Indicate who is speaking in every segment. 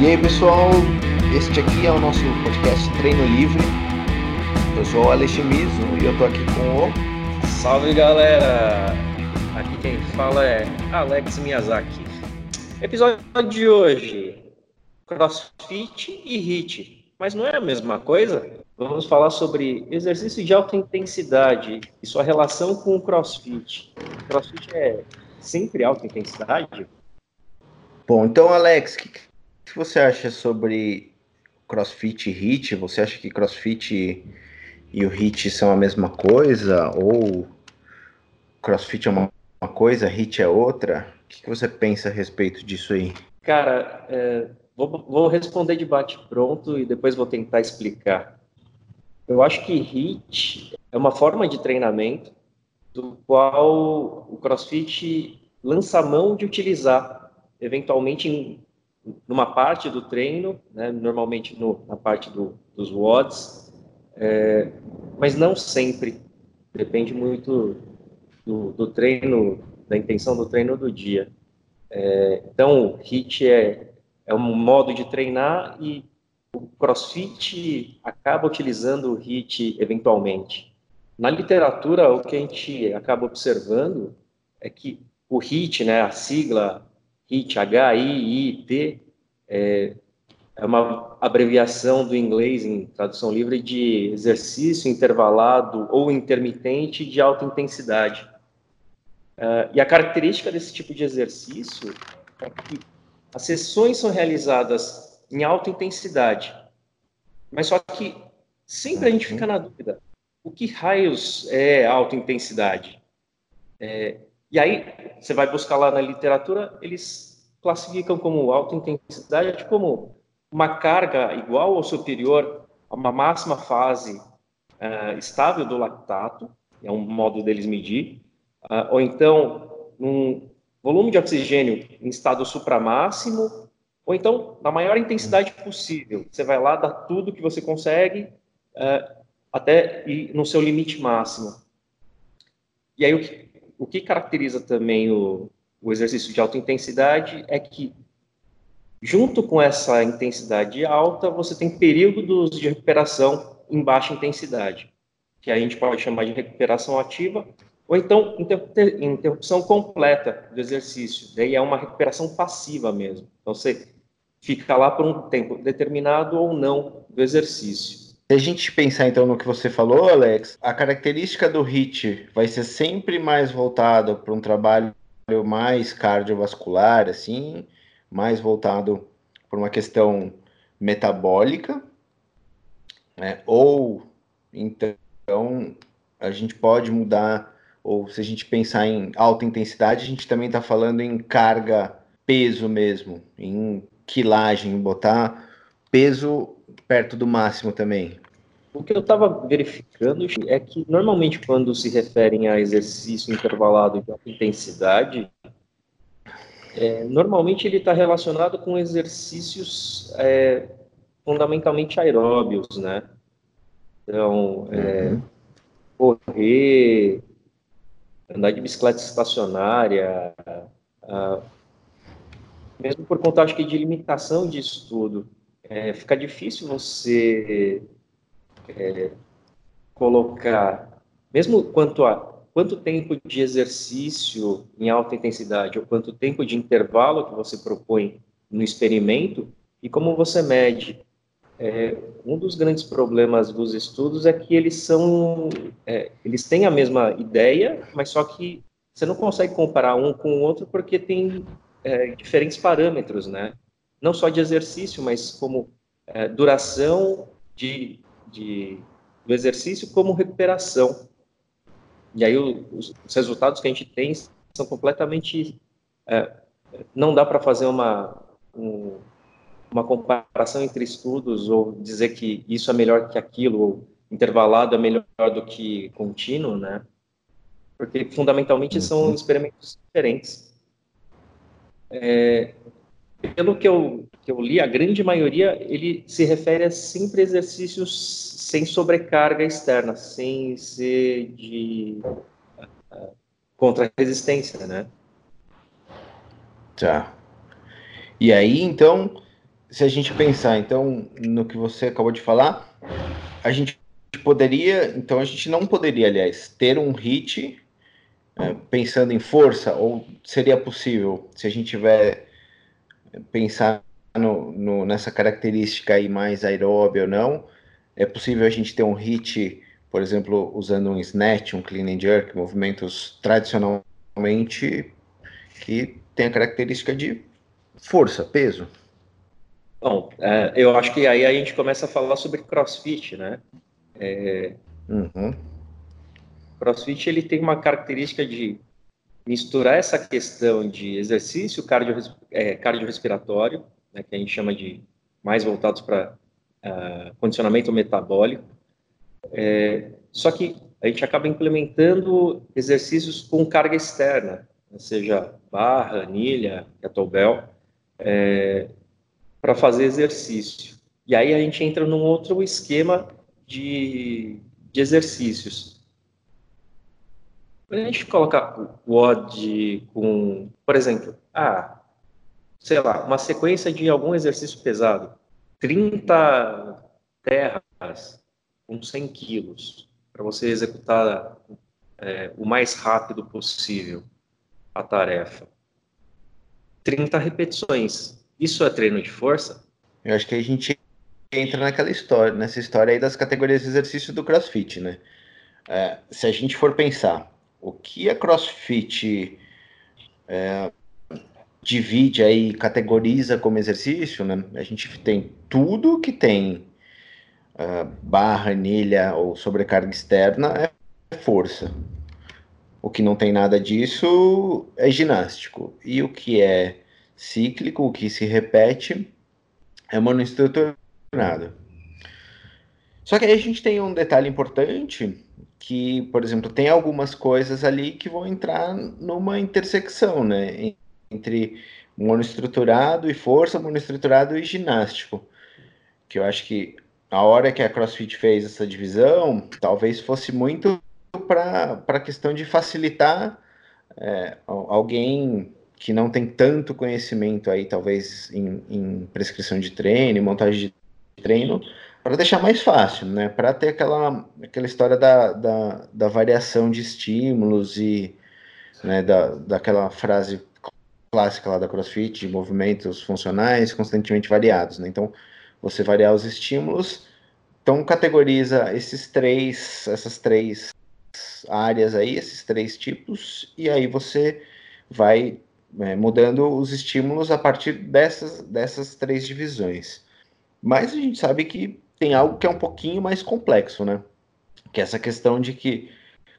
Speaker 1: E aí pessoal, este aqui é o nosso podcast Treino Livre. Eu sou o Alex Miso e eu tô aqui com o.
Speaker 2: Salve galera! Aqui quem fala é Alex Miyazaki. Episódio de hoje: CrossFit e HIIT. Mas não é a mesma coisa? Vamos falar sobre exercício de alta intensidade e sua relação com o CrossFit. CrossFit é sempre alta intensidade?
Speaker 1: Bom, então Alex, o que, que você acha sobre CrossFit e HIIT? Você acha que CrossFit e o HIIT são a mesma coisa? Ou CrossFit é uma, uma coisa, HIIT é outra? O que, que, você pensa a respeito disso aí?
Speaker 2: Cara, é, vou, vou responder de bate pronto e depois vou tentar explicar. Eu acho que HIIT é uma forma de treinamento do qual o CrossFit lança mão de utilizar, eventualmente em numa parte do treino, né, normalmente no, na parte do, dos WODs, é, mas não sempre. Depende muito do, do, treino, da intenção do treino do dia. É, então, HIT é, é um modo de treinar e o CrossFit acaba utilizando o HIT eventualmente. Na literatura, o que a gente acaba observando é que o HIT, né, a sigla HIT, H-I-I-T, é, é uma abreviação do inglês em tradução livre de exercício intervalado ou intermitente de alta intensidade. Uh, e a característica desse tipo de exercício é que as sessões são realizadas em alta intensidade, mas só que sempre a gente fica na dúvida: o que raios é alta intensidade? É, e aí, você vai buscar lá na literatura, eles classificam como alta intensidade como uma carga igual ou superior a uma máxima fase uh, estável do lactato, é um modo deles medir, uh, ou então um volume de oxigênio em estado supramáximo, ou então na maior intensidade possível. Você vai lá, dá tudo que você consegue uh, até ir no seu limite máximo. E aí o que o que caracteriza também o, o exercício de alta intensidade é que, junto com essa intensidade alta, você tem períodos de recuperação em baixa intensidade, que a gente pode chamar de recuperação ativa, ou então interrupção completa do exercício. Daí é uma recuperação passiva mesmo. Então você fica lá por um tempo determinado ou não do exercício.
Speaker 1: Se a gente pensar então no que você falou, Alex, a característica do HIT vai ser sempre mais voltada para um trabalho mais cardiovascular, assim, mais voltado para uma questão metabólica, né? ou então a gente pode mudar, ou se a gente pensar em alta intensidade, a gente também está falando em carga, peso mesmo, em quilagem, botar peso perto do máximo também?
Speaker 2: O que eu estava verificando é que, normalmente, quando se referem a exercício intervalado de alta intensidade, é, normalmente ele está relacionado com exercícios é, fundamentalmente aeróbios, né? Então, é, uhum. correr, andar de bicicleta estacionária, mesmo por conta, acho que, de limitação de estudo é, fica difícil você é, colocar, mesmo quanto a quanto tempo de exercício em alta intensidade ou quanto tempo de intervalo que você propõe no experimento e como você mede. É, um dos grandes problemas dos estudos é que eles são, é, eles têm a mesma ideia, mas só que você não consegue comparar um com o outro porque tem é, diferentes parâmetros, né? Não só de exercício, mas como é, duração de, de, do exercício como recuperação. E aí os, os, resultados que a gente tem são completamente... É, não dá para fazer uma, um, uma comparação entre estudos ou dizer que isso é melhor que aquilo, ou intervalado é melhor do que contínuo, né? Porque fundamentalmente são uhum. experimentos diferentes. É, pelo que eu, que eu li, a grande maioria, ele se refere a sempre exercícios sem sobrecarga externa, sem ser de uh, contra-resistência, né?
Speaker 1: Tá. E aí, então, se a gente pensar, então, no que você acabou de falar, a gente poderia, então a gente não poderia, aliás, ter um hit é, pensando em força, ou seria possível, se a gente tiver pensar no, no, nessa característica aí mais aeróbia ou não, é possível a gente ter um hit, por exemplo, usando um snatch, um clean and jerk, movimentos tradicionalmente que tem a característica de força, peso.
Speaker 2: Bom, é, eu acho que aí a gente começa a falar sobre CrossFit, né? É, uhum. CrossFit ele tem uma característica de misturar essa questão de exercício cardio, é, cardiorrespiratório, né, que a gente chama de mais voltados para uh, condicionamento metabólico, é, só que a gente acaba implementando exercícios com carga externa, seja barra, anilha, kettlebell, é, para fazer exercício. E aí a gente entra num outro esquema de, de exercícios. Quando a gente coloca o WOD com, por exemplo, ah, sei lá, uma sequência de algum exercício pesado, 30 terras com 100 quilos, para você executar é, o mais rápido possível a tarefa. 30 repetições. Isso é treino de força?
Speaker 1: Eu acho que a gente entra naquela história, nessa história aí das categorias de exercício do CrossFit, né? É, se a gente for pensar o que a CrossFit é, divide aí, categoriza como exercício, né? A gente tem tudo que tem uh, barra, anilha ou sobrecarga externa é força. O que não tem nada disso é ginástico. E o que é cíclico, o que se repete, é monoestruturado. Só que aí a gente tem um detalhe importante que, por exemplo, tem algumas coisas ali que vão entrar numa intersecção, né? Entre monoestruturado e força, monoestruturado e ginástico. Que eu acho que a hora que a CrossFit fez essa divisão, talvez fosse muito para a questão de facilitar é, alguém que não tem tanto conhecimento aí, talvez em, em prescrição de treino, montagem de treino, para deixar mais fácil, né? Para ter aquela, aquela história da, da, da, variação de estímulos e né, da, daquela frase clássica lá da CrossFit, de movimentos funcionais constantemente variados, né? Então, você variar os estímulos, então categoriza esses três, essas três áreas aí, esses três tipos, e aí você vai é, mudando os estímulos a partir dessas, dessas três divisões. Mas a gente sabe que tem algo que é um pouquinho mais complexo, né? Que é essa questão de que,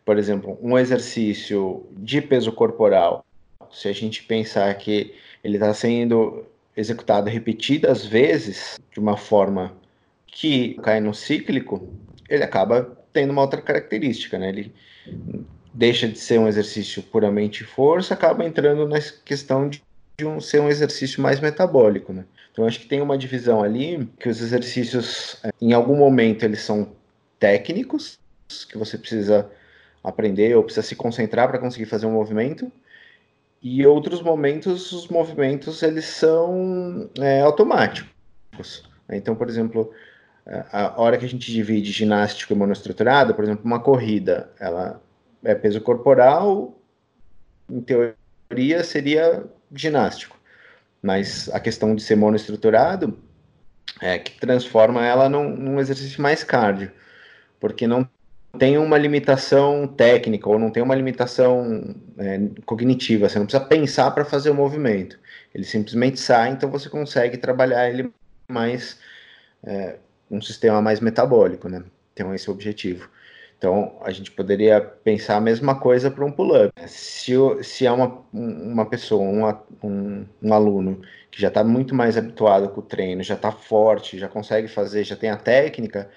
Speaker 1: por exemplo, um exercício de peso corporal, se a gente pensar que ele está sendo executado repetidas vezes de uma forma que cai no cíclico, ele acaba tendo uma outra característica, né? Ele deixa de ser um exercício puramente força, acaba entrando na questão de, de um, ser um exercício mais metabólico, né? Então acho que tem uma divisão ali que os exercícios, é, em algum momento, eles são técnicos, que você precisa aprender ou precisa se concentrar para conseguir fazer um movimento, e outros momentos os movimentos eles são é, automáticos. Então, por exemplo, a hora que a gente divide ginástico e monoestruturado, por exemplo, uma corrida, ela é peso corporal, em teoria seria ginástico, mas a questão de ser monoestruturado é que transforma ela num, num exercício mais cardio, porque não tem uma limitação técnica ou não tem uma limitação é, cognitiva, você não precisa pensar para fazer o movimento, ele simplesmente sai, então você consegue trabalhar ele mais é, um sistema mais metabólico, né? Então, esse é o objetivo. Então, a gente poderia pensar a mesma coisa para um pull-up. Se, se é uma, uma pessoa, um, um, um aluno que já está muito mais habituado com o treino, já está forte, já consegue fazer, já tem a técnica,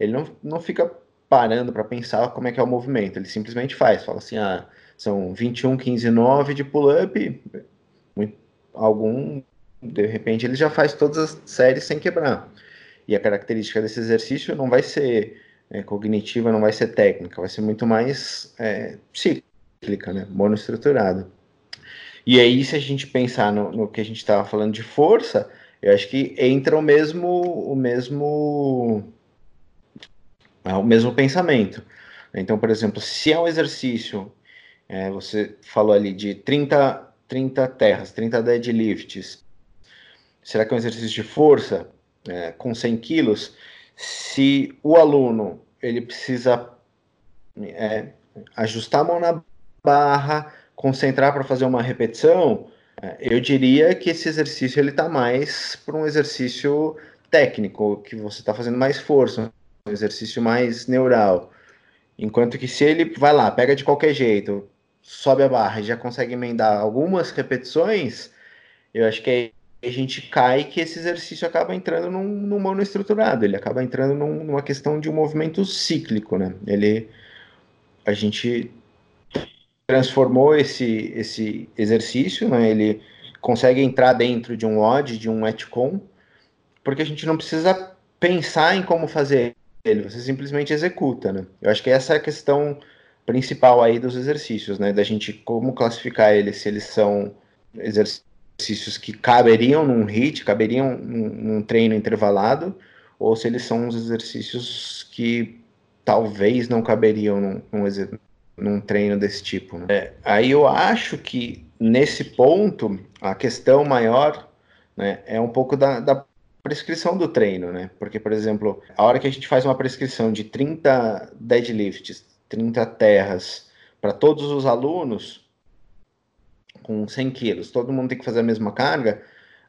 Speaker 1: ele não, não fica parando para pensar como é que é o movimento, ele simplesmente faz, fala assim, ah, são 21, 15, 9 de pull-up, algum, de repente ele já faz todas as séries sem quebrar. E a característica desse exercício não vai ser é, cognitiva, não vai ser técnica, vai ser muito mais é, cíclica, né? monoestruturada. E aí, se a gente pensar no, no que a gente estava falando de força, Eu acho que entra o mesmo, o mesmo, é, o mesmo pensamento. Então, por exemplo, se é um exercício, é, você falou ali de 30, 30 terras, 30 deadlifts, será que é um exercício de força é, com 100 quilos? Se o aluno ele precisa é, ajustar a mão na barra, concentrar para fazer uma repetição, é, eu diria que esse exercício ele está mais para um exercício técnico, que você está fazendo mais força, um exercício mais neural. Enquanto que se ele vai lá, pega de qualquer jeito, sobe a barra e já consegue emendar algumas repetições, eu acho que aí a gente cai que esse exercício acaba entrando num, num monoestruturado, ele acaba entrando num, numa questão de um movimento cíclico, né? Ele, a gente transformou esse, esse exercício, né? Ele consegue entrar dentro de um odd, de um etcon, porque a gente não precisa pensar em como fazer ele, você simplesmente executa, né? Eu acho que essa é a questão principal aí dos exercícios, né? Da gente como classificar eles, se eles são exercícios que caberiam num HIT, caberiam num, num treino intervalado, ou se eles são uns exercícios que talvez não caberiam num, num, num treino desse tipo. Né? É, aí eu acho que nesse ponto a questão maior né, é um pouco da, da prescrição do treino, né? Porque, por exemplo, a hora que a gente faz uma prescrição de 30 deadlifts, 30 terras para todos os alunos com 100 quilos, todo mundo tem que fazer a mesma carga,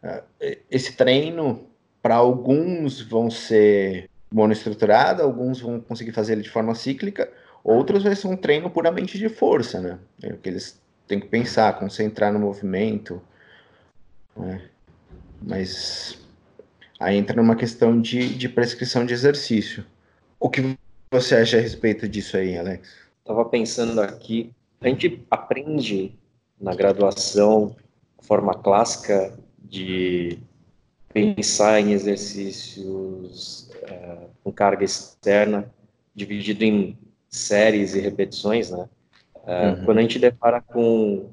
Speaker 1: eh, esse treino, para alguns vão ser monoestruturado, alguns vão conseguir fazer ele de forma cíclica, outros vai ser um treino puramente de força, né? É o que eles têm que pensar, concentrar no movimento, né? Mas Aí entra numa questão de, de prescrição de exercício. O que você acha a respeito disso aí, Alex?
Speaker 2: Estava pensando aqui, a gente aprende na graduação forma clássica de pensar em exercícios uh, com carga externa, dividido em séries e repetições, né? Uh, uhum. Quando a gente depara com,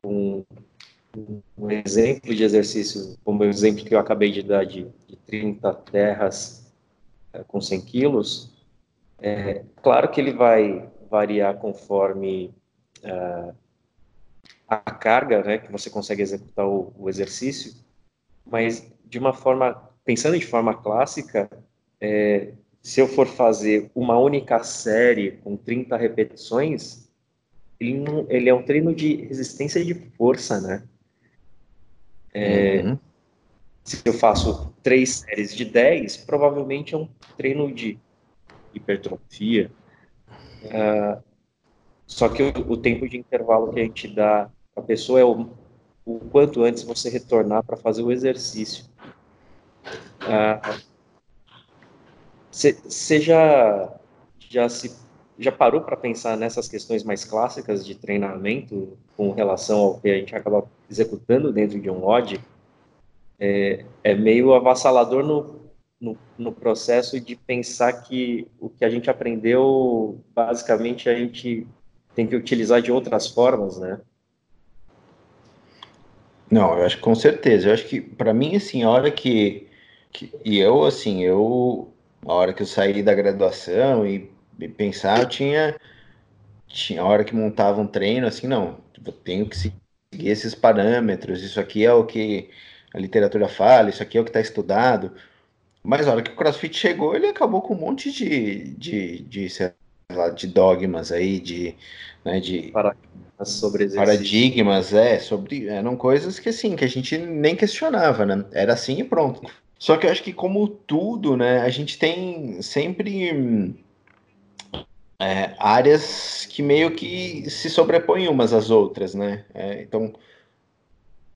Speaker 2: com um exemplo de exercício, como o exemplo que eu acabei de dar de, de 30 terras é, com 100 quilos, é claro que ele vai variar conforme a carga né, que você consegue executar o, o, exercício, mas de uma forma, pensando de forma clássica, é, se eu for fazer uma única série com 30 repetições, ele, não, ele é um treino de resistência de força, né? É, uhum. Se eu faço três séries de 10, provavelmente é um treino de hipertrofia. Uh, só que o, o, tempo de intervalo que a gente dá a pessoa é o, o, quanto antes você retornar para fazer o exercício. Você uh, já, já, já parou para pensar nessas questões mais clássicas de treinamento com relação ao que a gente acaba executando dentro de um odd, é, é meio avassalador no, no, no, processo de pensar que o que a gente aprendeu, basicamente, a gente tem que utilizar de outras formas, né?
Speaker 1: Não, eu acho que com certeza. Eu acho que, para mim, assim, a hora que, que. E eu, assim, eu. A hora que eu saí da graduação e, e pensar, eu tinha. Tinha a hora que montava um treino, assim, não. Eu tenho que seguir esses parâmetros, isso aqui é o que a literatura fala, isso aqui é o que está estudado. Mas a hora que o CrossFit chegou, ele acabou com um monte de, de, de, lá, de dogmas aí, de, né, de
Speaker 2: paradigmas sobre
Speaker 1: paradigmas, é, sobre eram coisas que assim que a gente nem questionava, né? Era assim e pronto. Só que eu acho que como tudo, né, a gente tem sempre é, áreas que meio que se sobrepõem umas às outras, né? É, então,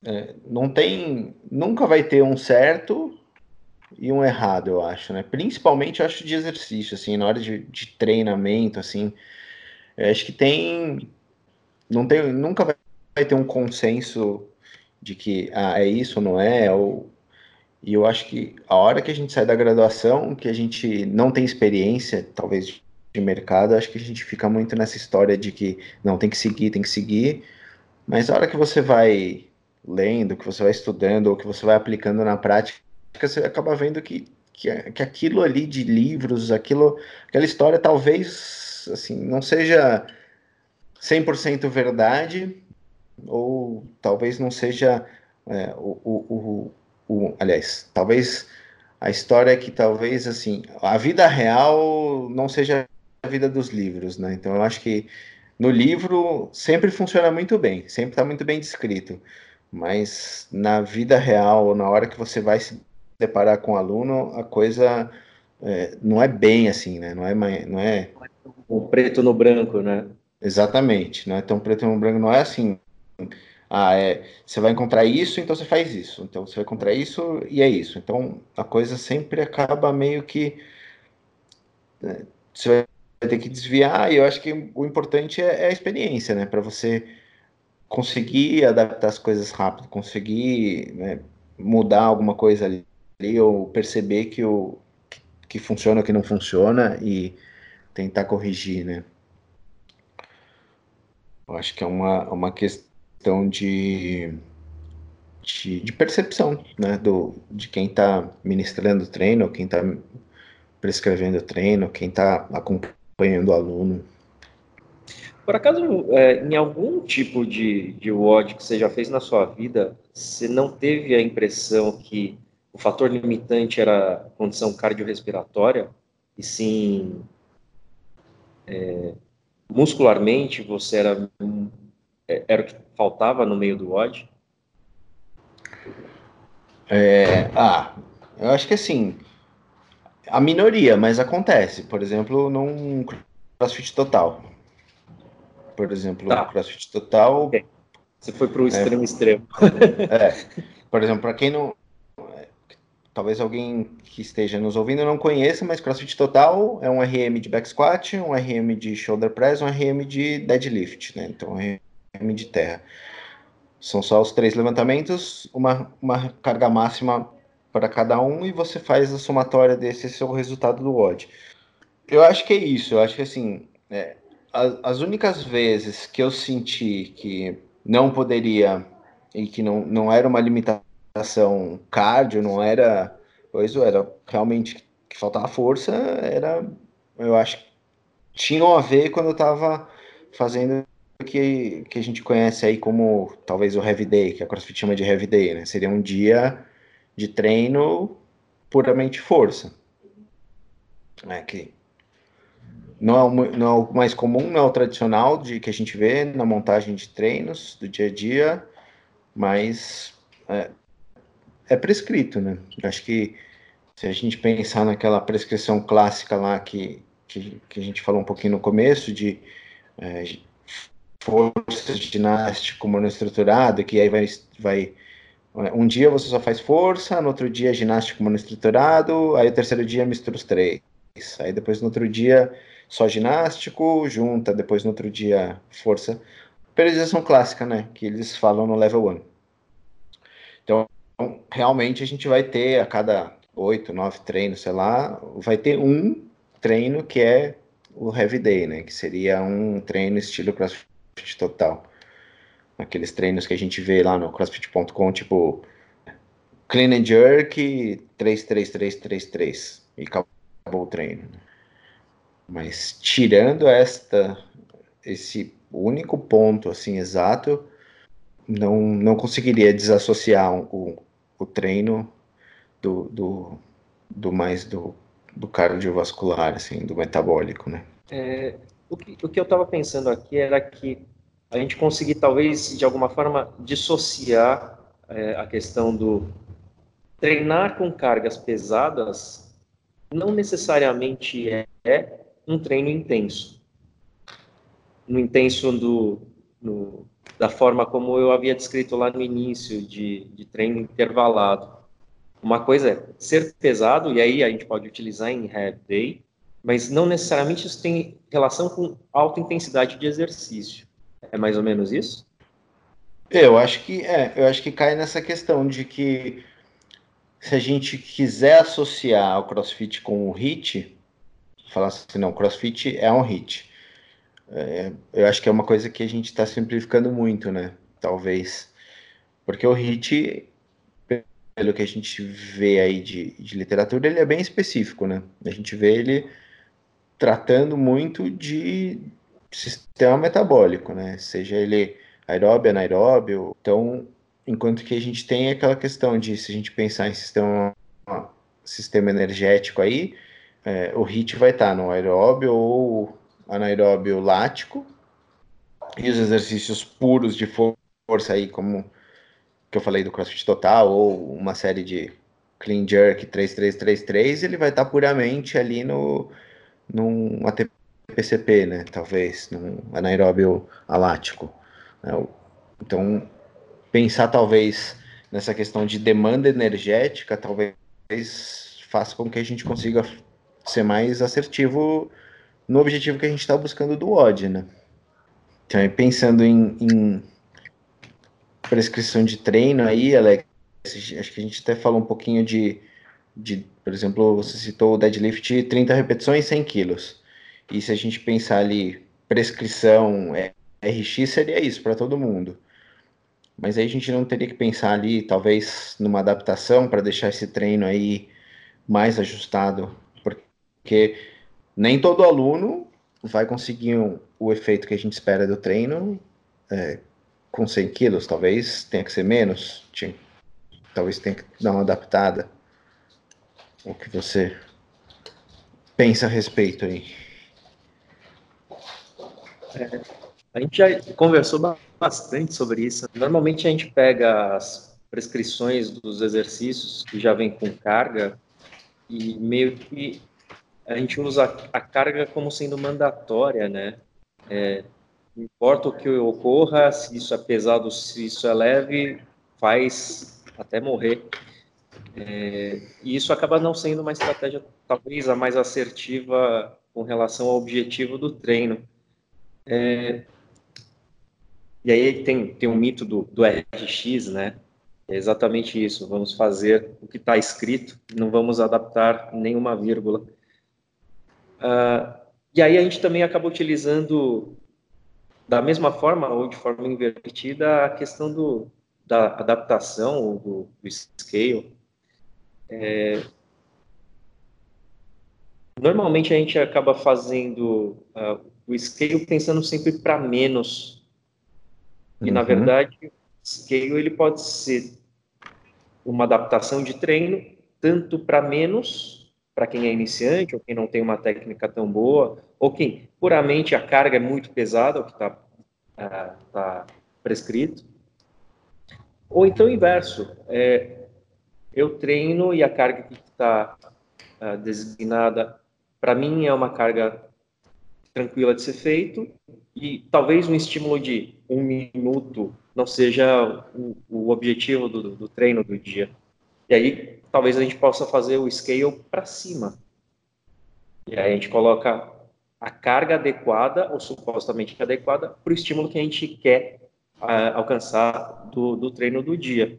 Speaker 1: é, não tem, nunca vai ter um certo e um errado, eu acho, né? Principalmente, eu acho, de exercício, assim, na hora de, de treinamento, assim, eu acho que tem, não tem, nunca vai ter um consenso de que, ah, é isso ou não é, ou e eu acho que a hora que a gente sai da graduação, que a gente não tem experiência, talvez de mercado, acho que a gente fica muito nessa história de que não tem que seguir, tem que seguir, mas a hora que você vai lendo, que você vai estudando ou que você vai aplicando na prática, você acaba vendo que, que, que aquilo ali de livros, aquilo, aquela história talvez assim não seja 100% verdade ou talvez não seja é, o, o, o, o, aliás, talvez a história que talvez assim a vida real não seja a vida dos livros, né? Então eu acho que no livro sempre funciona muito bem, sempre está muito bem descrito, mas na vida real, na hora que você vai se deparar com o aluno, a coisa é, não é bem assim, né? Não é, não é
Speaker 2: o preto no branco, né?
Speaker 1: Exatamente, não é tão preto no branco, não é assim. Ah, é, você vai encontrar isso, então você faz isso. Então você vai encontrar isso e é isso. Então a coisa sempre acaba meio que né, você vai ter que desviar, e eu acho que o importante é, é a experiência, né? Para você conseguir adaptar as coisas rápido, conseguir né, mudar alguma coisa ali, ou perceber que, o, que funciona que não funciona e tentar corrigir, né? Eu acho que é uma, uma questão de, de, de percepção, né? Do, de quem está ministrando o treino, quem está prescrevendo o treino, quem está acompanhando o aluno.
Speaker 2: Por acaso, é, em algum tipo de, de WOD que você já fez na sua vida, você não teve a impressão que o fator limitante era a condição cardiorrespiratória, e sim é, muscularmente você era, é, era o que faltava no meio do WOD?
Speaker 1: É, ah, eu acho que assim, a minoria, mas acontece. Por exemplo, num CrossFit total. Por exemplo, tá. CrossFit total.
Speaker 2: Você foi para o extremo é, extremo.
Speaker 1: É. Por exemplo, para quem não. Talvez alguém que esteja nos ouvindo não conheça, mas CrossFit Total é um RM de back squat, um RM de shoulder press, um RM de deadlift, né? Então, RM de terra. São só os três levantamentos, uma, uma carga máxima para cada um e você faz a somatória desse, esse é o resultado do odd. Eu acho que é isso, eu acho que assim, é, as, as únicas vezes que eu senti que não poderia e que não, não era uma limitação cardio, não era coisa, era realmente que faltava força, era, eu acho que tinham a ver quando eu estava fazendo o que, que a gente conhece aí como talvez o heavy day, que a CrossFit chama de heavy day, né? Seria um dia de treino puramente força. É que não é, o, não é o mais comum, não é o tradicional de que a gente vê na montagem de treinos do dia a dia, mas é, é prescrito, né? Acho que se a gente pensar naquela prescrição clássica lá que, que, que a gente falou um pouquinho no começo, de é, força ginástica monoestruturada, que aí vai, vai um dia você só faz força, no outro dia ginástica monoestruturado, aí o terceiro dia mistura os três. Aí depois no outro dia só ginástico, junta, depois no outro dia força. Periodização clássica, né? Que eles falam no level 1. Então, realmente a gente vai ter a cada oito, nove treinos, sei lá, vai ter um treino que é o heavy day, né? Que seria um treino estilo CrossFit total aqueles treinos que a gente vê lá no crossfit.com, tipo clean and jerk 33333 e acabou o treino. Mas tirando esta esse único ponto assim exato, não, não conseguiria desassociar o, o treino do, do, do mais do, do cardiovascular, assim, do metabólico, né?
Speaker 2: É, o, que, o que eu estava pensando aqui era que a gente conseguir talvez de alguma forma dissociar é, a questão do treinar com cargas pesadas não necessariamente é, é um treino intenso. No intenso do, no, da forma como eu havia descrito lá no início, de, de treino intervalado. Uma coisa é ser pesado, e aí a gente pode utilizar em head day, mas não necessariamente isso tem relação com alta intensidade de exercício. É mais ou menos isso?
Speaker 1: Eu acho que é, eu acho que cai nessa questão de que se a gente quiser associar o CrossFit com o HIT, falar assim, não, CrossFit é um HIT. É, eu acho que é uma coisa que a gente está simplificando muito, né? Talvez. Porque o HIT, pelo que a gente vê aí de, de literatura, ele é bem específico, né? A gente vê ele tratando muito de sistema metabólico, né? Seja ele aeróbio, anaeróbio. Então, enquanto que a gente tem aquela questão de se a gente pensar em sistema, sistema energético aí, é, o HIT vai estar no aeróbio ou anaeróbio lático, e os exercícios puros de força aí, como que eu falei do CrossFit Total, ou uma série de Clean Jerk 3333, ele vai estar puramente ali no num ATPCP, né? Talvez, num anaeróbio alático. Né? Então, pensar talvez nessa questão de demanda energética, talvez faça com que a gente consiga ser mais assertivo no objetivo que a gente está buscando do OD, né? Então, pensando em, em, prescrição de treino aí, Alex, acho que a gente até falou um pouquinho de, de por exemplo, você citou o deadlift 30 repetições, 100 quilos. E se a gente pensar ali, prescrição, é, RX seria isso para todo mundo. Mas aí a gente não teria que pensar ali, talvez, numa adaptação para deixar esse treino aí mais ajustado, porque nem todo aluno vai conseguir um, o efeito que a gente espera do treino é, com 100 quilos. Talvez tenha que ser menos, tinha, talvez tenha que dar uma adaptada. O que você pensa a respeito aí?
Speaker 2: É, a gente já conversou bastante sobre isso. Normalmente a gente pega as prescrições dos exercícios que já vem com carga e meio que a gente usa a carga como sendo mandatória, né? É, não importa o que ocorra, se isso é pesado, se isso é leve, faz até morrer. É, e isso acaba não sendo uma estratégia, talvez, a mais assertiva com relação ao objetivo do treino. É, e aí tem, tem um mito do, do RX, né? É exatamente isso. Vamos fazer o que está escrito, não vamos adaptar nenhuma vírgula. Uh, e aí a gente também acaba utilizando, da mesma forma ou de forma invertida, a questão do, da adaptação ou do, do scale. É, normalmente a gente acaba fazendo uh, o scale pensando sempre para menos. E, uhum. na verdade, o scale ele pode ser uma adaptação de treino tanto para menos para quem é iniciante ou quem não tem uma técnica tão boa, ou quem puramente a carga é muito pesada, o que está uh, tá prescrito. Ou então inverso, é, eu treino e a carga que está uh, designada, para mim é uma carga tranquila de ser feito e talvez um estímulo de um minuto não seja o, o objetivo do, do treino do dia. E aí, talvez a gente possa fazer o scale para cima. E aí a gente coloca a carga adequada, ou supostamente adequada, para o estímulo que a gente quer uh, alcançar do, do, treino do dia.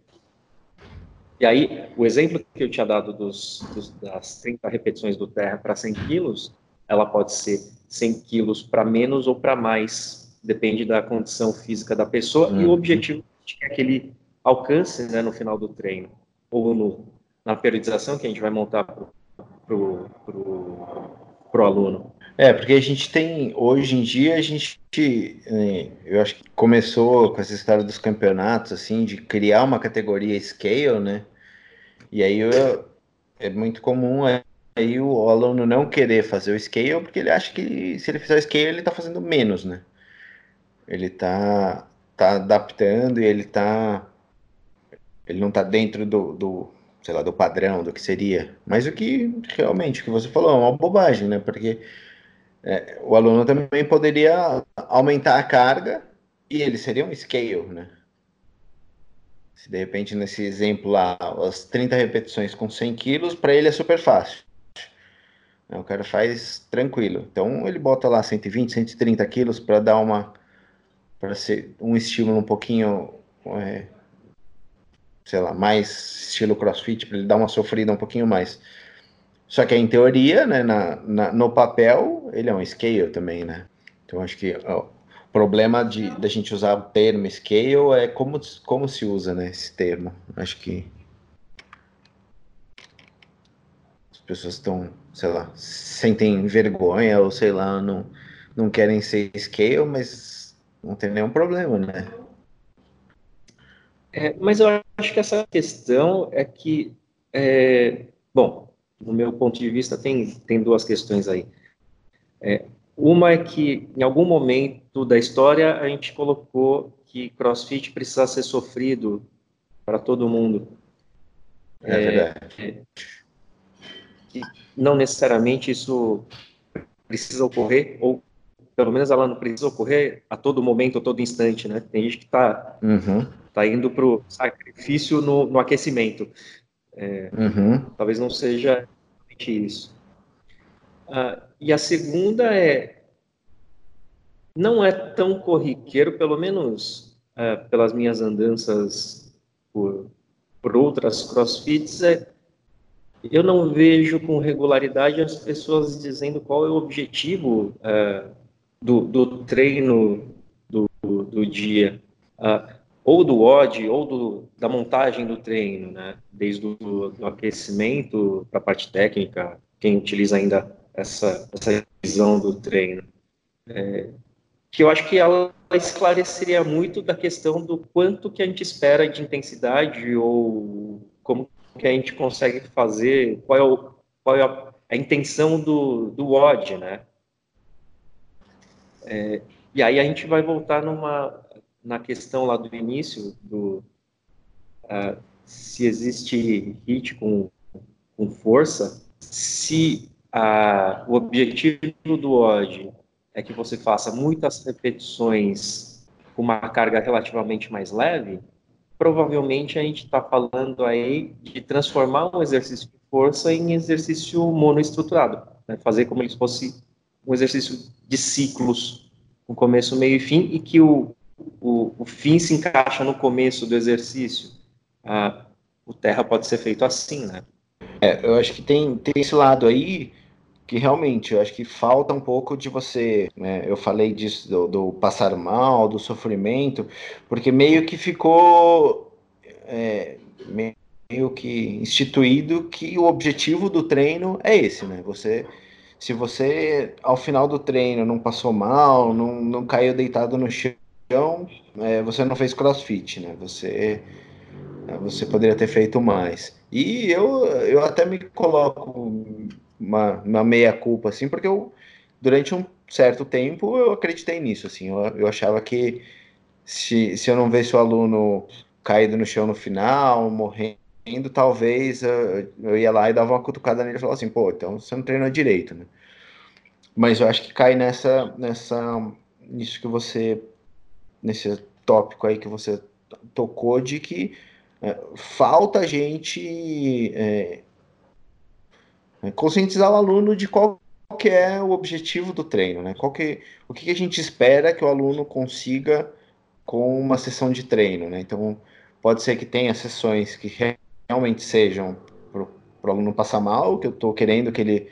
Speaker 2: E aí, o exemplo que eu tinha dado dos, dos das 30 repetições do terra para 100 quilos, ela pode ser 100 quilos para menos ou para mais, depende da condição física da pessoa uhum. e o uhum. objetivo que é que ele alcance né, no final do treino ou no, na periodização que a gente vai montar para o aluno?
Speaker 1: É, porque a gente tem, hoje em dia, a gente, né, eu acho que começou com essa história dos campeonatos, assim, de criar uma categoria scale, né? E aí eu, é muito comum aí o aluno não querer fazer o scale, porque ele acha que se ele fizer o scale, ele está fazendo menos, né? Ele está tá adaptando e ele está ele não está dentro do, do, sei lá, do padrão, do que seria. Mas o que realmente, o que você falou, é uma bobagem, né? Porque é, o aluno também poderia aumentar a carga e ele seria um scale, né? Se de repente nesse exemplo lá, as 30 repetições com 100 quilos, para ele é super fácil. O cara faz tranquilo. Então ele bota lá 120, 130 quilos para dar uma para ser um estímulo um pouquinho é, sei lá, mais estilo crossfit, para ele dar uma sofrida um pouquinho mais. Só que em teoria, né, na, na, no papel, ele é um scale também, né? Então acho que ó, problema de da gente usar o termo scale é como, como se usa né, esse termo. Acho que as pessoas estão, sei lá, sentem vergonha ou sei lá, não, não querem ser scale, mas não tem nenhum problema, né?
Speaker 2: É, mas eu acho que essa questão é que, é, bom, no meu ponto de vista, tem, tem duas questões aí. É, uma é que, em algum momento da história, a gente colocou que crossfit precisa ser sofrido para todo mundo.
Speaker 1: É, é verdade.
Speaker 2: que não necessariamente isso precisa ocorrer, ou pelo menos ela não precisa ocorrer a todo momento, a todo instante, né? Tem gente que está uhum. Tá indo para o sacrifício no, no aquecimento. É, uhum. Talvez não seja isso. Ah, e a segunda é, não é tão corriqueiro, pelo menos é, pelas minhas andanças por, por outras crossfits, é, eu não vejo com regularidade as pessoas dizendo qual é o objetivo é, do, do treino do, do dia. Uh, ou do odd, ou do, da montagem do treino, né? Desde o do aquecimento para a parte técnica, quem utiliza ainda essa, essa visão do treino. É, que eu acho que ela esclareceria muito da questão do quanto que a gente espera de intensidade ou como que a gente consegue fazer, qual é, o, qual é a, a intenção do, do odd, né? É, e aí a gente vai voltar numa na questão lá do início, do uh, se existe hit com, com força, se uh, o objetivo do odd é que você faça muitas repetições com uma carga relativamente mais leve, provavelmente a gente está falando aí de transformar um exercício de força em exercício monoestruturado, né? fazer como se fosse um exercício de ciclos, com começo, meio e fim, e que o, o, o fim se encaixa no começo do exercício. Ah, o terra pode ser feito assim, né?
Speaker 1: É, eu acho que tem, tem esse lado aí que realmente eu acho que falta um pouco de você. Né? Eu falei disso do, do, passar mal, do sofrimento, porque meio que ficou é, meio que instituído que o objetivo do treino é esse, né? Você se você ao final do treino não passou mal, não, não caiu deitado no chão é, você não fez crossfit, né? Você, é, você poderia ter feito mais. E eu, eu até me coloco uma, uma meia-culpa, assim, porque eu, durante um certo tempo, eu acreditei nisso, assim. Eu, eu achava que se, se eu não visse o aluno caído no chão no final, morrendo, talvez eu, eu ia lá e dava uma cutucada nele e falava assim, pô, então você não treinou direito, né? Mas eu acho que cai nessa, nessa, nisso que você nesse tópico aí que você tocou de que é, falta a gente é, é, conscientizar o aluno de qual que é o objetivo do treino, né? Qual que, o que, a gente espera que o aluno consiga com uma sessão de treino, né? Então, pode ser que tenha sessões que realmente sejam para o aluno passar mal, que eu estou querendo que ele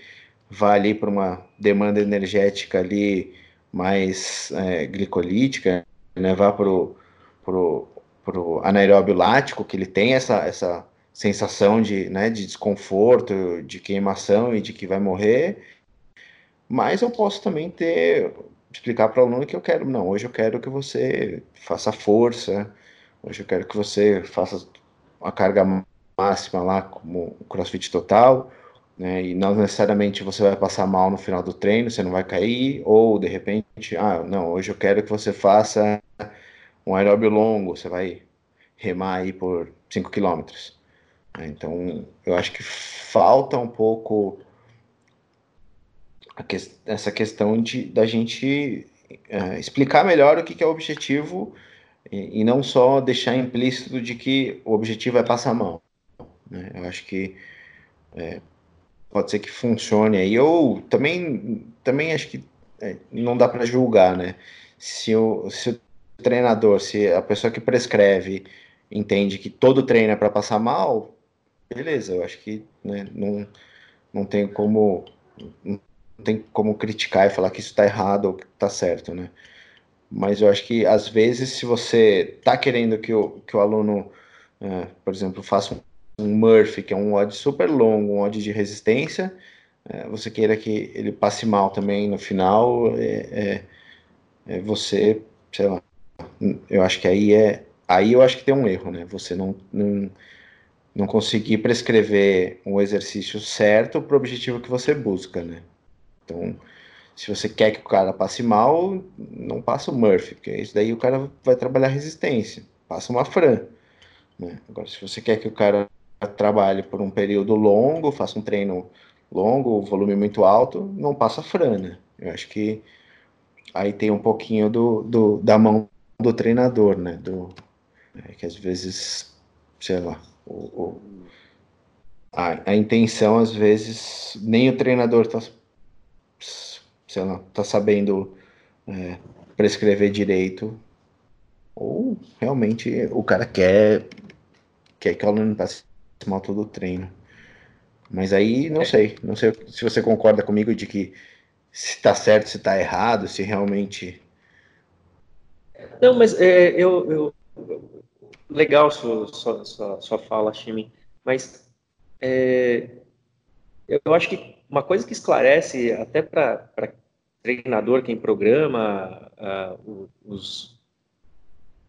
Speaker 1: vá ali para uma demanda energética ali mais é, glicolítica, levar pro, pro, pro anaeróbio lático, que ele tem essa, essa sensação de, né, de desconforto, de queimação e de que vai morrer, mas eu posso também ter explicar para o aluno que eu quero, não, hoje eu quero que você faça força, hoje eu quero que você faça uma carga máxima lá como o CrossFit total, né? E não necessariamente você vai passar mal no final do treino, você não vai cair, ou de repente, ah, não, hoje eu quero que você faça um aeróbio longo, você vai remar aí por 5 quilômetros. Então, eu acho que falta um pouco que, essa questão de da gente uh, explicar melhor o que, que é o objetivo e, e, não só deixar implícito de que o objetivo é passar mal. Né? Eu acho que é, pode ser que funcione aí. Ou também, também acho que é, não dá para julgar, né? Se o, se o treinador, se a pessoa que prescreve entende que todo treino é para passar mal, beleza, eu acho que né, não, não tem como não tem como criticar e falar que isso está errado ou que está certo, né? mas eu acho que às vezes, se você está querendo que o, que o aluno, é, por exemplo, faça um Murphy, que é um odd super longo, um odd de resistência, é, você queira que ele passe mal também no final, é, é, é você, sei lá, eu acho que aí é, aí eu acho que tem um erro, né? Você não, não, não conseguir prescrever um exercício certo para o objetivo que você busca, né? Então, se você quer que o cara passe mal, não passa o Murphy, porque isso daí o cara vai trabalhar resistência. Passa uma Fran. Né? Agora, se você quer que o cara trabalhe por um período longo, faça um treino longo, volume muito alto, não passa Fran, né? Eu acho que aí tem um pouquinho do, do da mão do treinador, né? Do, é, que às vezes, sei lá, o, o a, a, intenção às vezes nem o treinador está sei lá, tá sabendo é, prescrever direito, ou realmente o cara quer, quer que o aluno passe mal todo o treino. Mas aí não é. sei, não sei se você concorda comigo de que se tá certo, se tá errado, se realmente.
Speaker 2: Não, mas é, eu, eu, legal sua, sua, sua, sua fala, Chimi, mas é, eu acho que uma coisa que esclarece até para treinador, quem programa uh, os,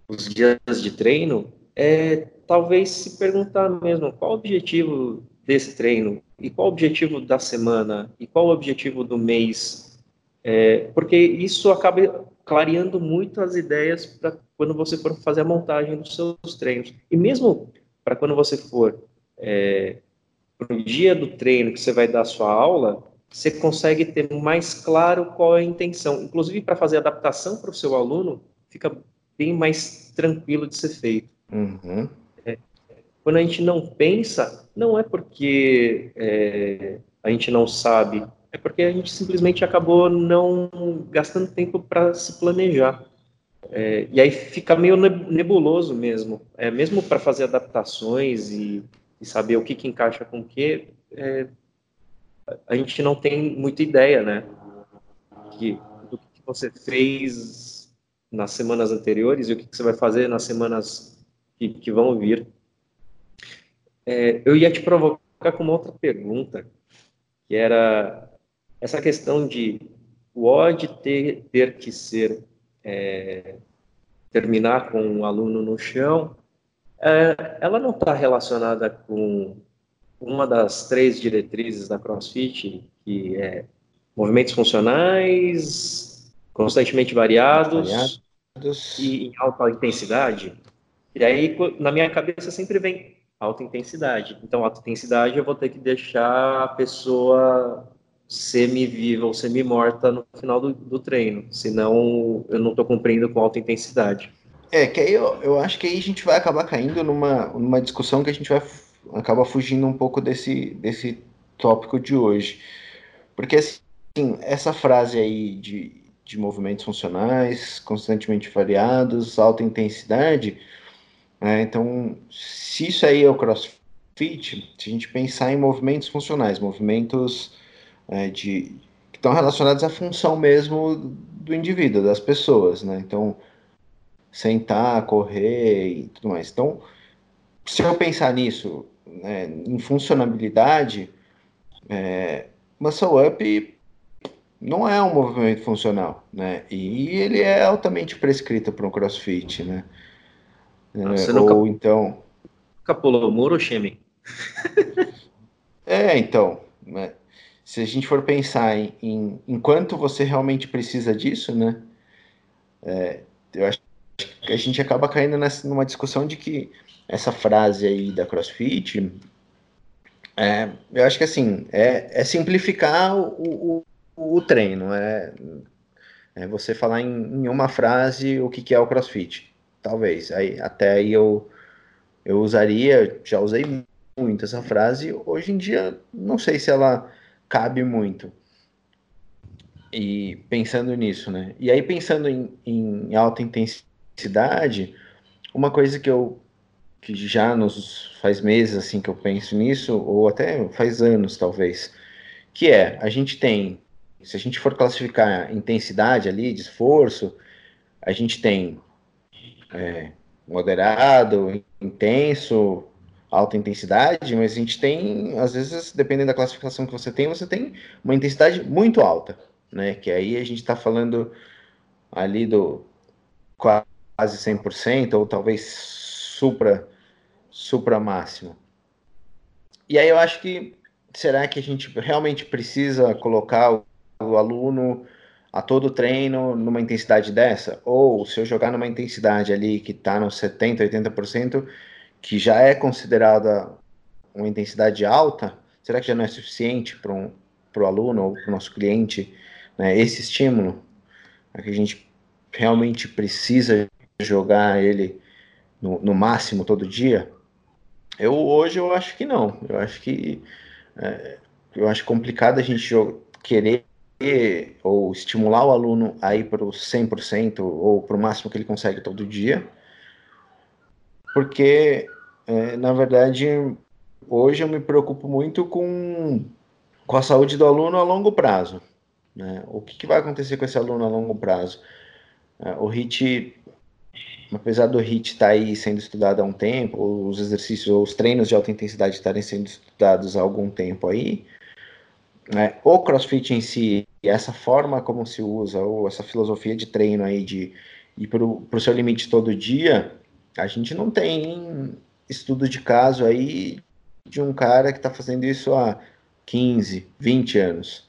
Speaker 2: os dias de treino, é talvez se perguntar mesmo qual o objetivo desse treino? E qual o objetivo da semana? E qual o objetivo do mês, é, porque isso acaba clareando muito as ideias para quando você for fazer a montagem dos seus treinos. E mesmo para quando você for é, para o dia do treino que você vai dar a sua aula, você consegue ter mais claro qual é a intenção. Inclusive, para fazer adaptação para o seu aluno, fica bem mais tranquilo de ser feito.
Speaker 1: Uhum.
Speaker 2: É, quando a gente não pensa, não é porque é, a gente não sabe, é porque a gente simplesmente acabou não gastando tempo para se planejar. É, e aí fica meio nebuloso mesmo. É, mesmo para fazer adaptações e e saber o que, que encaixa com o que, é, a gente não tem muita ideia, né? Que, do que você fez nas semanas anteriores e o que, que você vai fazer nas semanas que, que vão vir. É, eu ia te provocar com uma outra pergunta, que era essa questão de o odd ter, ter que ser é, terminar com um aluno no chão é, ela não está relacionada com uma das três diretrizes da CrossFit, que é movimentos funcionais, constantemente variados, variados. e em alta intensidade. E aí, na minha cabeça, sempre vem alta intensidade. Então, alta intensidade, eu vou ter que deixar a pessoa semi-viva ou semi-morta no final do, do treino, senão eu não estou cumprindo com alta intensidade.
Speaker 1: É, que aí eu, eu acho que aí a gente vai acabar caindo numa, numa discussão que a gente vai acaba fugindo um pouco desse, desse tópico de hoje. Porque, assim, essa frase aí de, de movimentos funcionais, constantemente variados, alta intensidade, né, então, se isso aí é o crossfit, se a gente pensar em movimentos funcionais, movimentos é, de, que estão relacionados à função mesmo do indivíduo, das pessoas, né? Então, sentar, correr e tudo mais. Então, se eu pensar nisso, né, em funcionabilidade, é, muscle up não é um movimento funcional, né? E ele é altamente prescrito para um CrossFit, né?
Speaker 2: Você Ou nunca, então nunca pulou o muro, Shemi?
Speaker 1: é, então, né? Se a gente for pensar em, em, em quanto você realmente precisa disso, né? É, eu acho a gente acaba caindo nessa, numa discussão de que essa frase aí da CrossFit, é, eu acho que assim, é, é simplificar o, o, o treino, é, é, você falar em, em, uma frase o que, que é o CrossFit, talvez, aí, até aí eu, eu usaria, já usei muito essa frase, hoje em dia não sei se ela cabe muito, e pensando nisso, né, e aí pensando em, em alta intensidade, uma coisa que eu que já nos faz meses assim que eu penso nisso, ou até faz anos talvez, que é a gente tem, se a gente for classificar intensidade ali de esforço, a gente tem é, moderado, intenso, alta intensidade, mas a gente tem, às vezes, dependendo da classificação que você tem, você tem uma intensidade muito alta, né? Que aí a gente está falando ali do quase 100%, ou talvez supra, supra máximo. E aí eu acho que, será que a gente realmente precisa colocar o, aluno a todo treino numa intensidade dessa? Ou se eu jogar numa intensidade ali que está nos 70%, 80%, que já é considerada uma intensidade alta, será que já não é suficiente para um, o aluno ou para o nosso cliente né, esse estímulo? É que a gente realmente precisa jogar ele no, no, máximo todo dia? Eu hoje eu acho que não. Eu acho que é, eu acho complicado a gente querer ou estimular o aluno a ir para o 100% ou para o máximo que ele consegue todo dia, porque, é, na verdade, hoje eu me preocupo muito com, com a saúde do aluno a longo prazo. Né? O que, que vai acontecer com esse aluno a longo prazo? É, o HIT, apesar do HIT estar tá aí sendo estudado há um tempo, os exercícios os treinos de alta intensidade estarem sendo estudados há algum tempo aí, né? o CrossFit em si, essa forma como se usa, ou essa filosofia de treino aí de ir para o seu limite todo dia, a gente não tem estudo de caso aí de um cara que está fazendo isso há 15, 20 anos.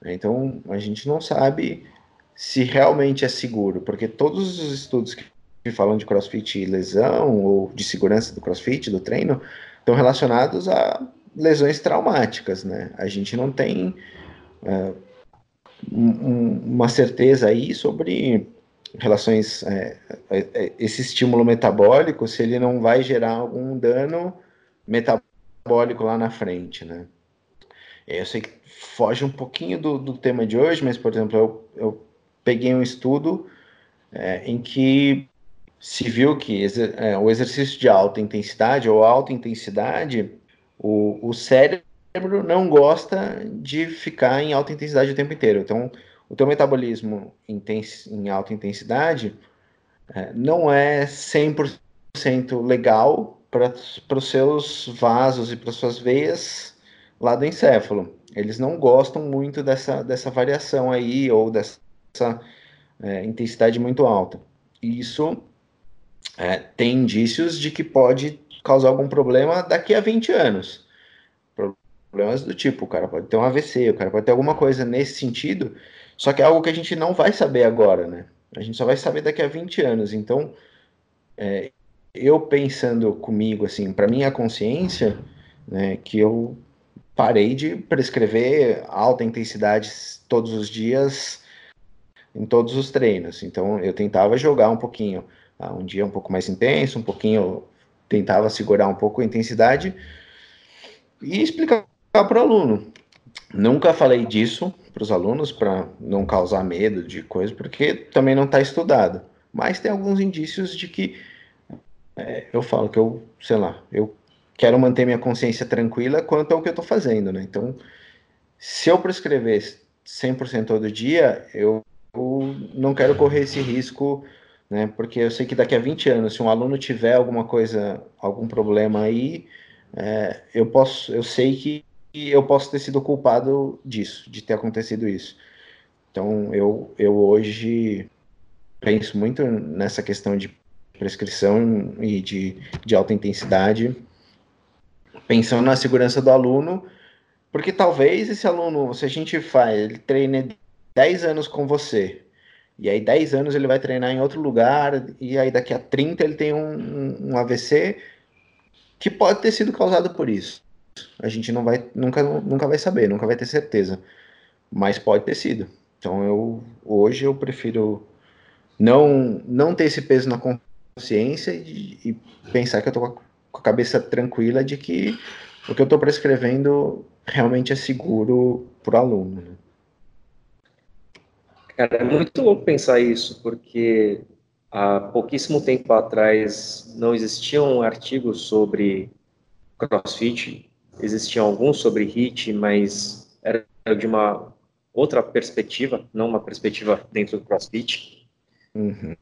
Speaker 1: Né? Então, a gente não sabe se realmente é seguro, porque todos os estudos que falam de crossfit e lesão, ou de segurança do crossfit, do treino, estão relacionados a lesões traumáticas, né? A gente não tem uh, um, uma certeza aí sobre relações, é, é, é, esse estímulo metabólico, se ele não vai gerar algum dano metabólico lá na frente, né? Eu sei que foge um pouquinho do, do tema de hoje, mas, por exemplo, eu, eu peguei um estudo é, em que se viu que é, o exercício de alta intensidade ou alta intensidade, o, o cérebro não gosta de ficar em alta intensidade o tempo inteiro. Então, o teu metabolismo em alta intensidade é, não é 100% legal para os seus vasos e para suas veias lá do encéfalo. Eles não gostam muito dessa, dessa variação aí, ou dessa é, intensidade muito alta. E isso é, tem indícios de que pode causar algum problema daqui a 20 anos. Problemas do tipo, o cara pode ter um AVC, o cara pode ter alguma coisa nesse sentido só que é algo que a gente não vai saber agora, né? A gente só vai saber daqui a 20 anos. Então, é, eu pensando comigo, assim, para minha consciência, né, que eu parei de prescrever alta intensidade todos os dias em todos os treinos. Então, eu tentava jogar um pouquinho, ah, um dia um pouco mais intenso, um pouquinho, tentava segurar um pouco a intensidade e explicar para o aluno. Nunca falei disso para os alunos para não causar medo de coisa, porque também não está estudado. Mas tem alguns indícios de que é, eu falo que eu, sei lá, eu quero manter minha consciência tranquila quanto ao que eu estou fazendo, né? Então, se eu prescrever 100% todo dia, eu, eu não quero correr esse risco, né? Porque eu sei que daqui a 20 anos, se um aluno tiver alguma coisa, algum problema aí, é, eu posso, eu sei que e eu posso ter sido culpado disso, de ter acontecido isso. Então, eu, eu hoje penso muito nessa questão de prescrição e de, de alta intensidade, pensando na segurança do aluno, porque talvez esse aluno, se a gente faz, ele treina 10 anos com você, e aí 10 anos ele vai treinar em outro lugar, e aí daqui a 30 ele tem um, um AVC que pode ter sido causado por isso. A gente não vai, nunca, nunca vai saber, nunca vai ter certeza. Mas pode ter sido. Então eu hoje eu prefiro não não ter esse peso na consciência e, e pensar que eu tô com a cabeça tranquila de que o que eu estou prescrevendo realmente é seguro para o aluno. Né?
Speaker 2: Cara, é muito louco pensar isso, porque há pouquíssimo tempo atrás não existiam artigos sobre CrossFit existiam alguns sobre HIT, mas era de uma outra perspectiva, não uma perspectiva dentro do CrossFit. Uhum.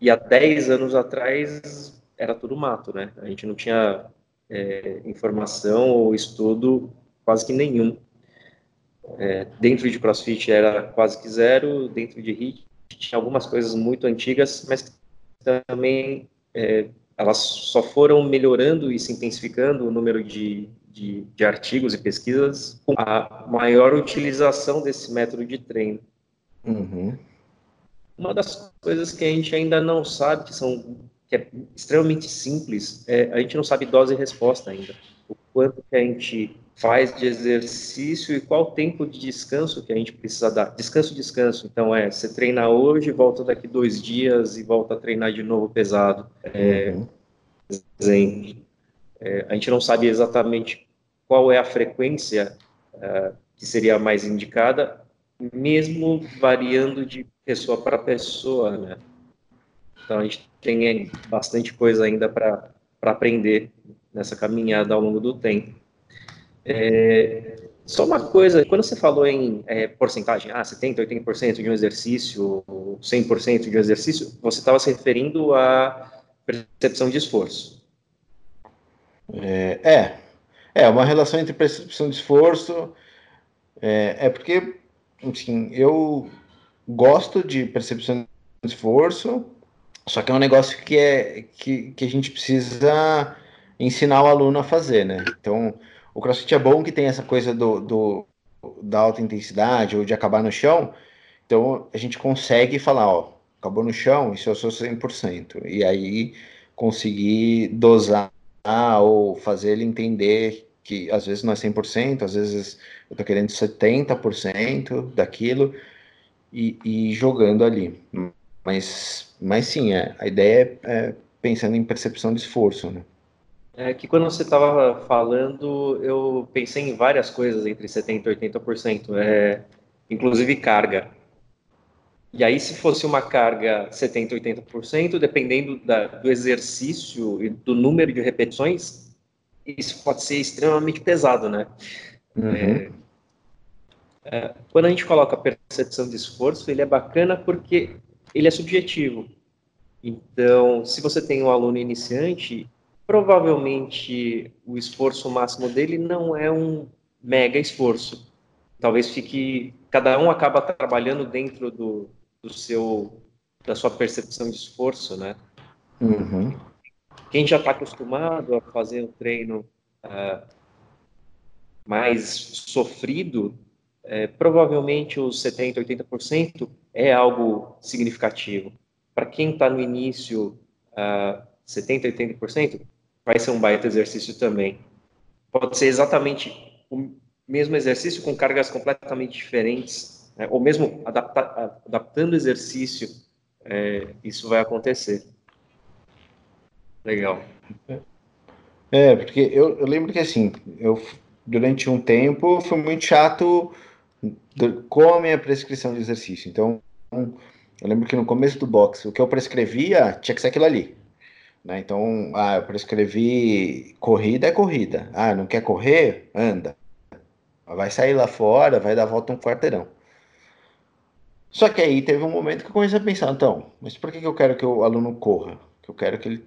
Speaker 2: E há 10 anos atrás era tudo mato, né? A gente não tinha é, informação ou estudo quase que nenhum. É, dentro de CrossFit era quase que zero, dentro de HIIT tinha algumas coisas muito antigas, mas também é, elas só foram melhorando e se intensificando o número de, de, de, artigos e pesquisas com a maior utilização desse método de treino. Uhum. Uma das coisas que a gente ainda não sabe, que são que é extremamente simples, é, a gente não sabe dose e resposta ainda. O quanto que a gente faz de exercício e qual tempo de descanso que a gente precisa dar. Descanso, descanso. Então, é, você treina hoje, volta daqui dois dias e volta a treinar de novo pesado. É, uhum. Exemplo. É, a gente não sabe exatamente qual é a frequência uh, que seria mais indicada, mesmo variando de pessoa para pessoa, né? Então a gente tem bastante coisa ainda para aprender nessa caminhada ao longo do tempo. É, só uma coisa, quando você falou em é, porcentagem, ah, 70%, 80% de um exercício, 100% de um exercício, você estava se referindo à percepção de esforço.
Speaker 1: É, é, é uma relação entre percepção de esforço, é, é porque, enfim, eu gosto de percepção de esforço, só que é um negócio que, é, que, que a gente precisa ensinar o aluno a fazer, né? Então, o crossfit é bom que tem essa coisa do, do, da alta intensidade ou de acabar no chão, então a gente consegue falar, ó, acabou no chão, isso é o seu 100%. E aí conseguir dosar ou fazer ele entender que às vezes não é 100%, às vezes eu tô querendo 70% daquilo e, e jogando ali. Mas, mas sim, é, a ideia é, é pensando em percepção de esforço, né?
Speaker 2: É que quando você estava falando, eu pensei em várias coisas entre 70% e 80%, é, inclusive carga. E aí, se fosse uma carga 70%, 80%, dependendo da, do exercício e do número de repetições, isso pode ser extremamente pesado, né? Uhum. É, é, quando a gente coloca a percepção de esforço, ele é bacana porque ele é subjetivo. Então, se você tem um aluno iniciante, provavelmente o esforço máximo dele não é um mega esforço. Talvez fique, cada um acaba trabalhando dentro do, do seu, da sua percepção de esforço, né? Uhum. Quem já está acostumado a fazer um treino uh, mais sofrido, é, provavelmente os 70%, 80% é algo significativo. Para quem está no início, uh, 70%, 80%, vai ser um baita exercício também. Pode ser exatamente o mesmo exercício com cargas completamente diferentes, né? ou mesmo adapta, adaptando o exercício, é, isso vai acontecer. Legal.
Speaker 1: É, porque eu, eu lembro que assim, eu durante um tempo fui muito chato com a minha prescrição de exercício. Então, eu lembro que no começo do boxe, o que eu prescrevia tinha que ser aquilo ali. Né? Então, ah, eu prescrevi corrida é corrida. Ah, não quer correr? Anda. Vai sair lá fora, vai dar volta um quarteirão. Só que aí teve um momento que eu comecei a pensar, então, mas por que, que eu quero que o aluno corra? Que eu quero que ele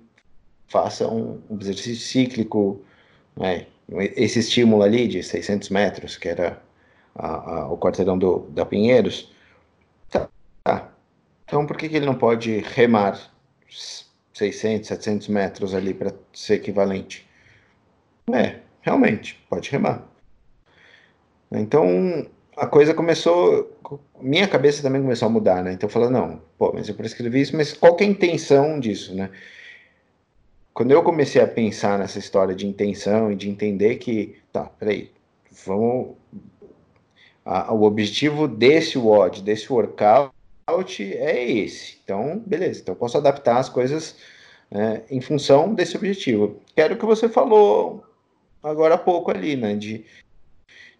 Speaker 1: faça um, um exercício cíclico, né? esse estímulo ali de 600 metros, que era a, a, o quarteirão do, da Pinheiros. Tá, tá. Então por que, que ele não pode remar 600, 700 metros ali para ser equivalente? É, realmente, pode remar. Então a coisa começou, minha cabeça também começou a mudar, né? Então eu falei, não, pô, mas eu prescrevi isso, mas qual que é a intenção disso, né? Quando eu comecei a pensar nessa história de intenção e de entender que, tá, peraí, vamos. O objetivo desse WOD, desse workout, é esse. Então, beleza. Então, eu posso adaptar as coisas né, em função desse objetivo. Quero que você falou agora há pouco ali, né? De,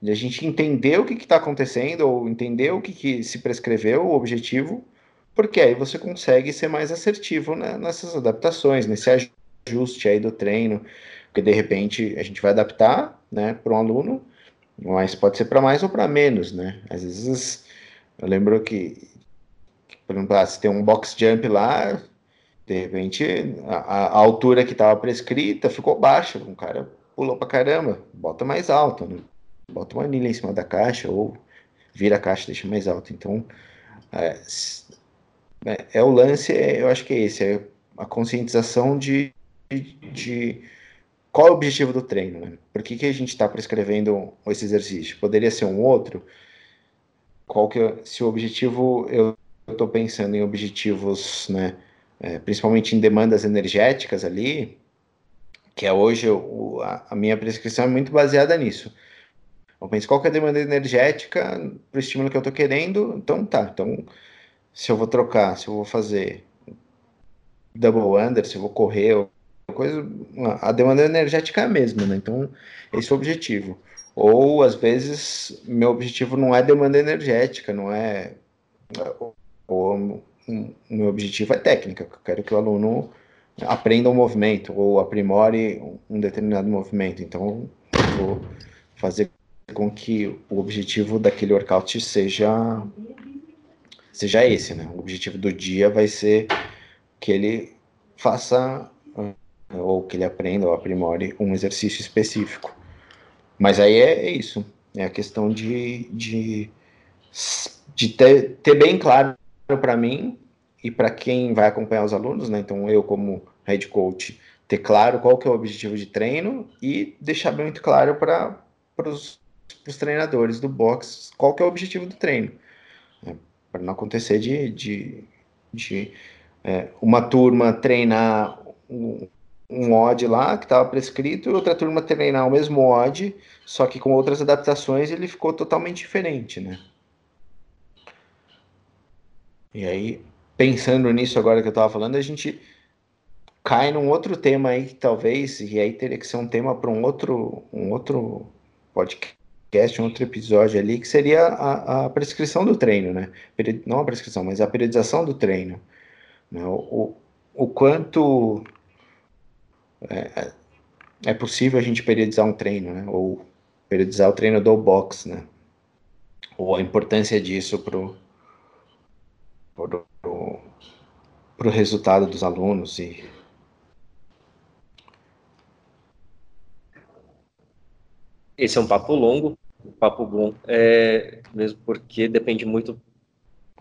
Speaker 1: de a gente entender o que está acontecendo, ou entender o que, que, se prescreveu, o objetivo, porque aí você consegue ser mais assertivo né, nessas adaptações, nesse ajuste aí do treino, porque de repente a gente vai adaptar, né, para um aluno, mas pode ser para mais ou para menos, né? Às vezes eu lembro que Por exemplo, ah, se tem um box jump lá, de repente a, a altura que estava prescrita ficou baixa, o cara pulou para caramba, bota mais alto, né? Bota uma anilha em cima da caixa ou vira a caixa deixa mais alto. Então, é, é, é o lance, é, eu acho que é esse, é a conscientização de, de, de qual é o objetivo do treino, né? Por que, que a gente está prescrevendo esse exercício? Poderia ser um outro? Qual que é, se o objetivo eu estou pensando em objetivos, né? É, principalmente em demandas energéticas ali, que é hoje o, a, a, minha prescrição é muito baseada nisso. Eu penso qual é a demanda energética para o estímulo que eu estou querendo, então tá. Então, se eu vou trocar, se eu vou fazer double under, se eu vou correr, coisa, a demanda energética é a mesma, né? Então, esse é o objetivo. Ou, às vezes, meu objetivo não é demanda energética, não é. Ou, meu objetivo é técnica, eu quero que o aluno aprenda um movimento ou aprimore um determinado movimento. Então, vou fazer com que o objetivo daquele workout seja seja esse, né? O objetivo do dia vai ser que ele faça ou que ele aprenda ou aprimore um exercício específico. Mas aí é, é isso, é a questão de, de, de ter, ter bem claro para mim e para quem vai acompanhar os alunos, né? Então eu como head coach ter claro qual que é o objetivo de treino e deixar muito claro para os treinadores do box qual que é o objetivo do treino, né? para não acontecer de, de, de é, uma turma treinar um, um odd lá que estava prescrito e outra turma treinar o mesmo odd, só que com outras adaptações ele ficou totalmente diferente, né? E aí, pensando nisso agora que eu estava falando, a gente cai num outro tema aí talvez, e aí teria que ser um tema para um outro, um outro podcast, um outro episódio ali, que seria a, a prescrição do treino, né? Não a prescrição, mas a periodização do treino. Né? O, o, o quanto é, é possível a gente periodizar um treino, né? Ou periodizar o treino do box, né? Ou a importância disso pro, pro, pro resultado dos alunos e
Speaker 2: Esse é um papo longo, papo bom, é, mesmo porque depende muito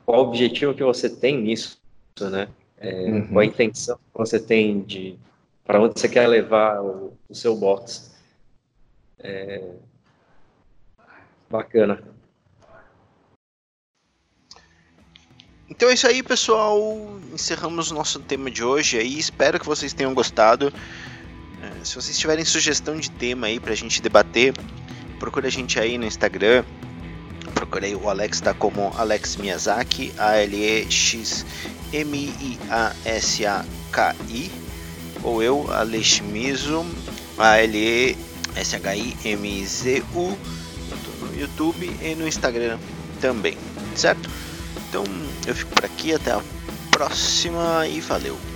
Speaker 2: qual o objetivo que você tem nisso, né? É, uhum. Qual a intenção que você tem de para onde você quer levar o, o seu box. É... Bacana.
Speaker 3: Então é isso aí, pessoal. Encerramos o nosso tema de hoje aí. Espero que vocês tenham gostado. É, se vocês tiverem sugestão de tema aí pra gente debater, procure a gente aí no Instagram. Procurei o Alex tá como Alex Miyazaki, A L E X M I A S A K I ou eu, Alex Mizo, A-L-E-S-H-I-M-Z-U, no YouTube e no Instagram também, certo? Então eu fico por aqui, até a próxima e valeu!